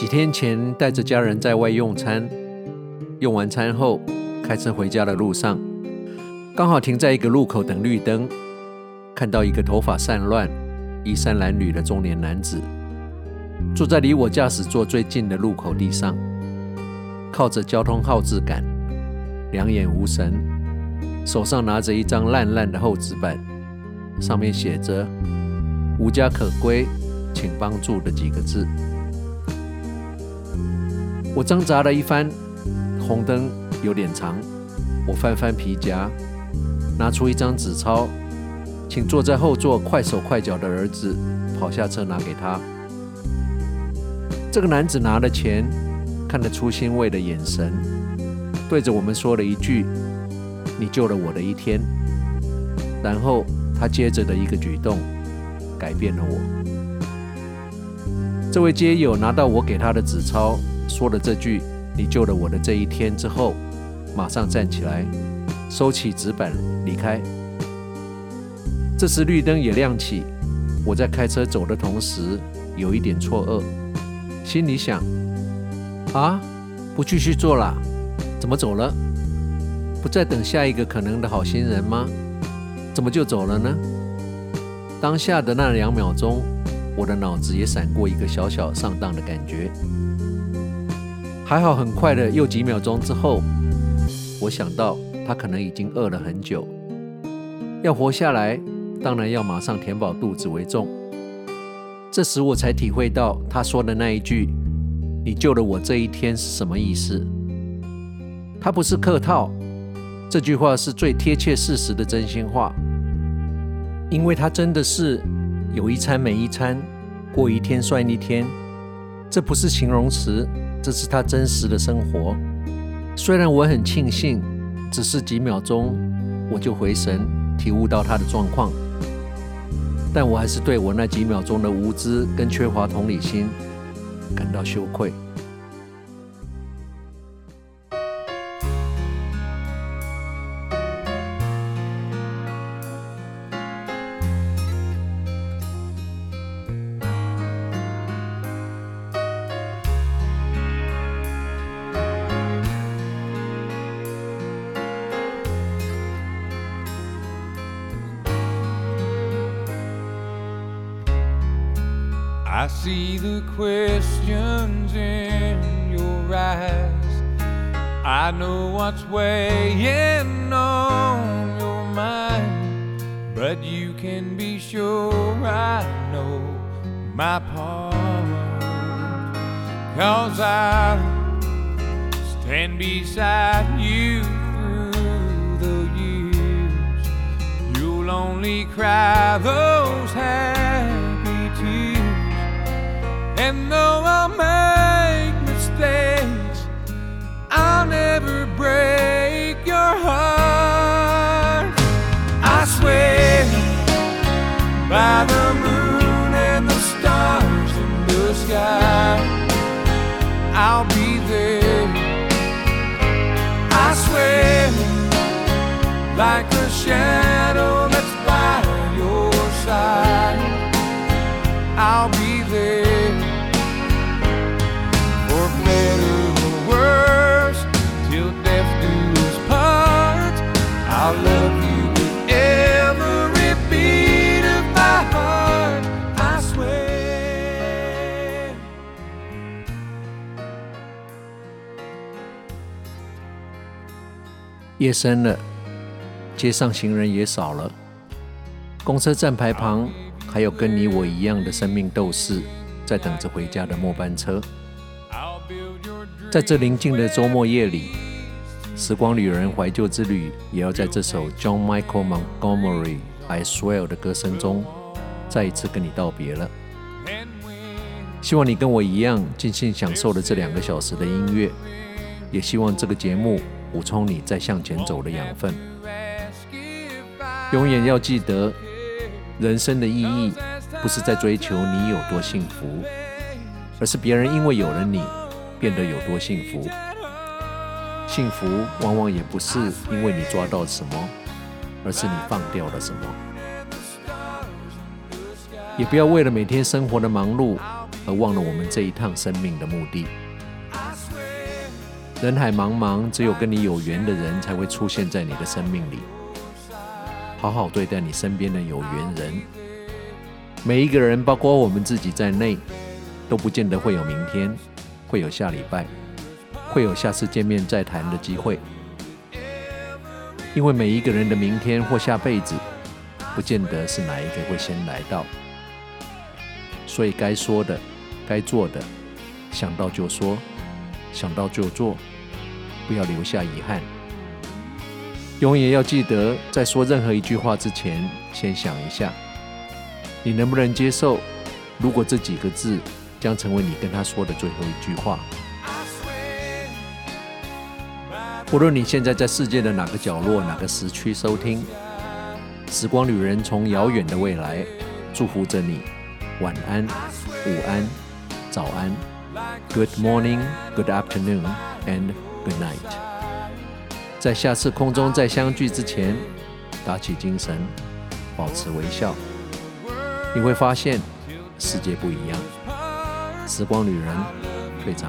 几天前带着家人在外用餐，用完餐后开车回家的路上，刚好停在一个路口等绿灯，看到一个头发散乱、衣衫褴褛的中年男子，坐在离我驾驶座最近的路口地上，靠着交通号志杆，两眼无神，手上拿着一张烂烂的厚纸板，上面写着“无家可归，请帮助”的几个字。我挣扎了一番，红灯有点长，我翻翻皮夹，拿出一张纸钞，请坐在后座快手快脚的儿子跑下车拿给他。这个男子拿了钱，看得出欣慰的眼神，对着我们说了一句：“你救了我的一天。”然后他接着的一个举动，改变了我。这位街友拿到我给他的纸钞。说了这句“你救了我的这一天”之后，马上站起来，收起纸板离开。这时绿灯也亮起，我在开车走的同时有一点错愕，心里想：啊，不继续做了？怎么走了？不再等下一个可能的好心人吗？怎么就走了呢？当下的那两秒钟，我的脑子也闪过一个小小上当的感觉。还好，很快的，又几秒钟之后，我想到他可能已经饿了很久，要活下来，当然要马上填饱肚子为重。这时我才体会到他说的那一句“你救了我这一天”是什么意思。他不是客套，这句话是最贴切事实的真心话，因为他真的是有一餐没一餐，过一天算一天，这不是形容词。这是他真实的生活。虽然我很庆幸，只是几秒钟我就回神，体悟到他的状况，但我还是对我那几秒钟的无知跟缺乏同理心感到羞愧。I see the questions in your eyes. I know what's weighing on your mind, but you can be sure I know my part. Cause I stand beside you through the years. You'll only cry those And though I'll make mistakes, I'll never break your heart. I swear by the moon and the stars in the sky, I'll be there. I swear like a shadow that's by your side, I'll be there. 夜深了，街上行人也少了，公车站牌旁还有跟你我一样的生命斗士，在等着回家的末班车。在这宁静的周末夜里，时光旅人怀旧之旅也要在这首 John Michael Montgomery I Swear 的歌声中，再一次跟你道别了。希望你跟我一样尽兴享受了这两个小时的音乐，也希望这个节目补充你再向前走的养分。永远要记得，人生的意义不是在追求你有多幸福，而是别人因为有了你，变得有多幸福。幸福往往也不是因为你抓到什么，而是你放掉了什么。也不要为了每天生活的忙碌而忘了我们这一趟生命的目的。人海茫茫，只有跟你有缘的人才会出现在你的生命里。好好对待你身边的有缘人。每一个人，包括我们自己在内，都不见得会有明天，会有下礼拜，会有下次见面再谈的机会。因为每一个人的明天或下辈子，不见得是哪一个会先来到。所以该说的、该做的，想到就说，想到就做。不要留下遗憾。永远要记得，在说任何一句话之前，先想一下，你能不能接受？如果这几个字将成为你跟他说的最后一句话。无论你现在在世界的哪个角落、哪个时区收听，时光旅人从遥远的未来祝福着你。晚安、午安、早安。Good morning, good afternoon, and Good night，在下次空中再相聚之前，打起精神，保持微笑，你会发现世界不一样。时光旅人，队长。